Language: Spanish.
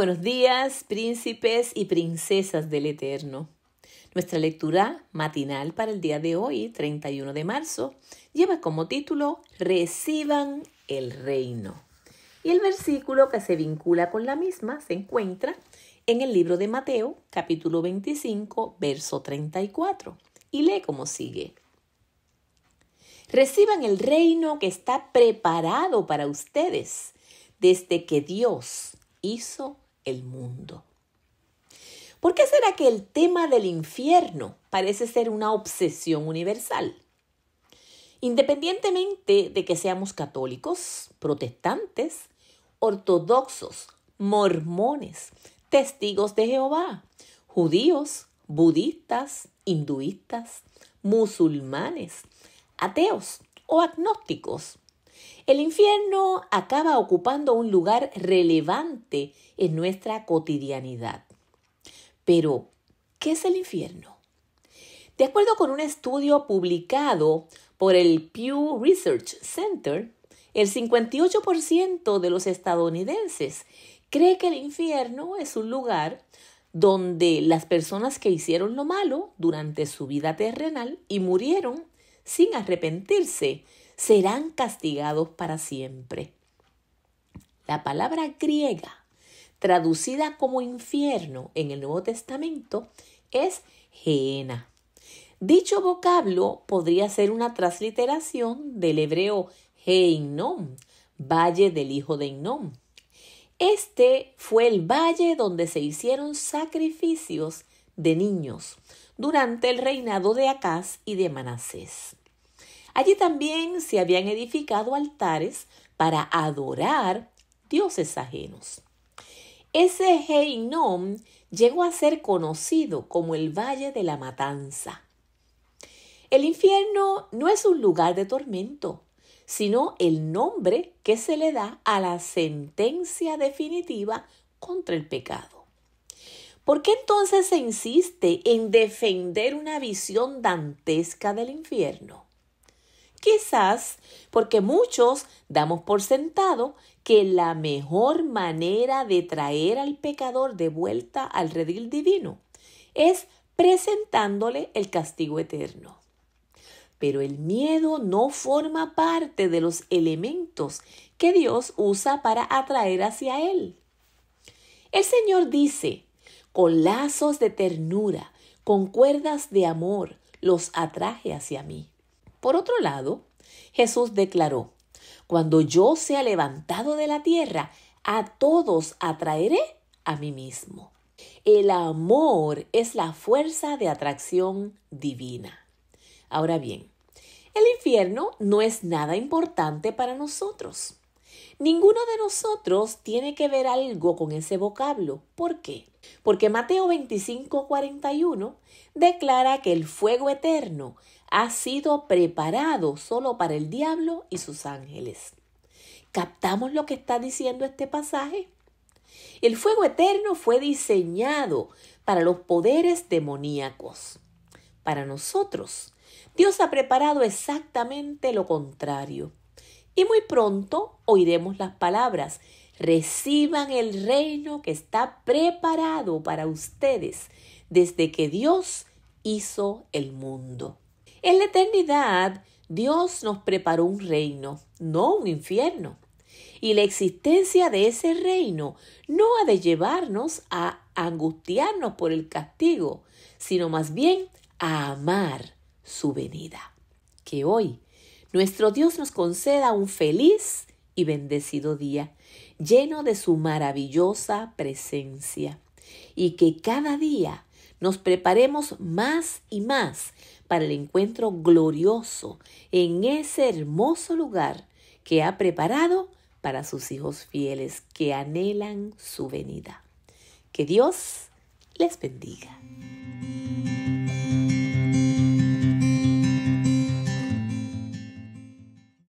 buenos días, príncipes y princesas del Eterno. Nuestra lectura matinal para el día de hoy, 31 de marzo, lleva como título Reciban el reino. Y el versículo que se vincula con la misma se encuentra en el libro de Mateo, capítulo 25, verso 34, y lee como sigue. Reciban el reino que está preparado para ustedes desde que Dios hizo el mundo. ¿Por qué será que el tema del infierno parece ser una obsesión universal? Independientemente de que seamos católicos, protestantes, ortodoxos, mormones, testigos de Jehová, judíos, budistas, hinduistas, musulmanes, ateos o agnósticos, el infierno acaba ocupando un lugar relevante en nuestra cotidianidad. Pero, ¿qué es el infierno? De acuerdo con un estudio publicado por el Pew Research Center, el 58% de los estadounidenses cree que el infierno es un lugar donde las personas que hicieron lo malo durante su vida terrenal y murieron sin arrepentirse serán castigados para siempre. La palabra griega, traducida como infierno en el Nuevo Testamento, es Geena. Dicho vocablo podría ser una transliteración del hebreo Heinom, valle del hijo de Innom. Este fue el valle donde se hicieron sacrificios de niños durante el reinado de Acaz y de Manasés. Allí también se habían edificado altares para adorar dioses ajenos. Ese Heinom llegó a ser conocido como el Valle de la Matanza. El infierno no es un lugar de tormento, sino el nombre que se le da a la sentencia definitiva contra el pecado. ¿Por qué entonces se insiste en defender una visión dantesca del infierno? Quizás porque muchos damos por sentado que la mejor manera de traer al pecador de vuelta al redil divino es presentándole el castigo eterno. Pero el miedo no forma parte de los elementos que Dios usa para atraer hacia Él. El Señor dice, con lazos de ternura, con cuerdas de amor, los atraje hacia mí. Por otro lado, Jesús declaró, Cuando yo sea levantado de la tierra, a todos atraeré a mí mismo. El amor es la fuerza de atracción divina. Ahora bien, el infierno no es nada importante para nosotros. Ninguno de nosotros tiene que ver algo con ese vocablo. ¿Por qué? Porque Mateo 25, 41 declara que el fuego eterno ha sido preparado solo para el diablo y sus ángeles. ¿Captamos lo que está diciendo este pasaje? El fuego eterno fue diseñado para los poderes demoníacos. Para nosotros, Dios ha preparado exactamente lo contrario. Y muy pronto oiremos las palabras, reciban el reino que está preparado para ustedes desde que Dios hizo el mundo. En la eternidad, Dios nos preparó un reino, no un infierno. Y la existencia de ese reino no ha de llevarnos a angustiarnos por el castigo, sino más bien a amar su venida. Que hoy nuestro Dios nos conceda un feliz y bendecido día, lleno de su maravillosa presencia, y que cada día nos preparemos más y más para el encuentro glorioso en ese hermoso lugar que ha preparado para sus hijos fieles que anhelan su venida. Que Dios les bendiga.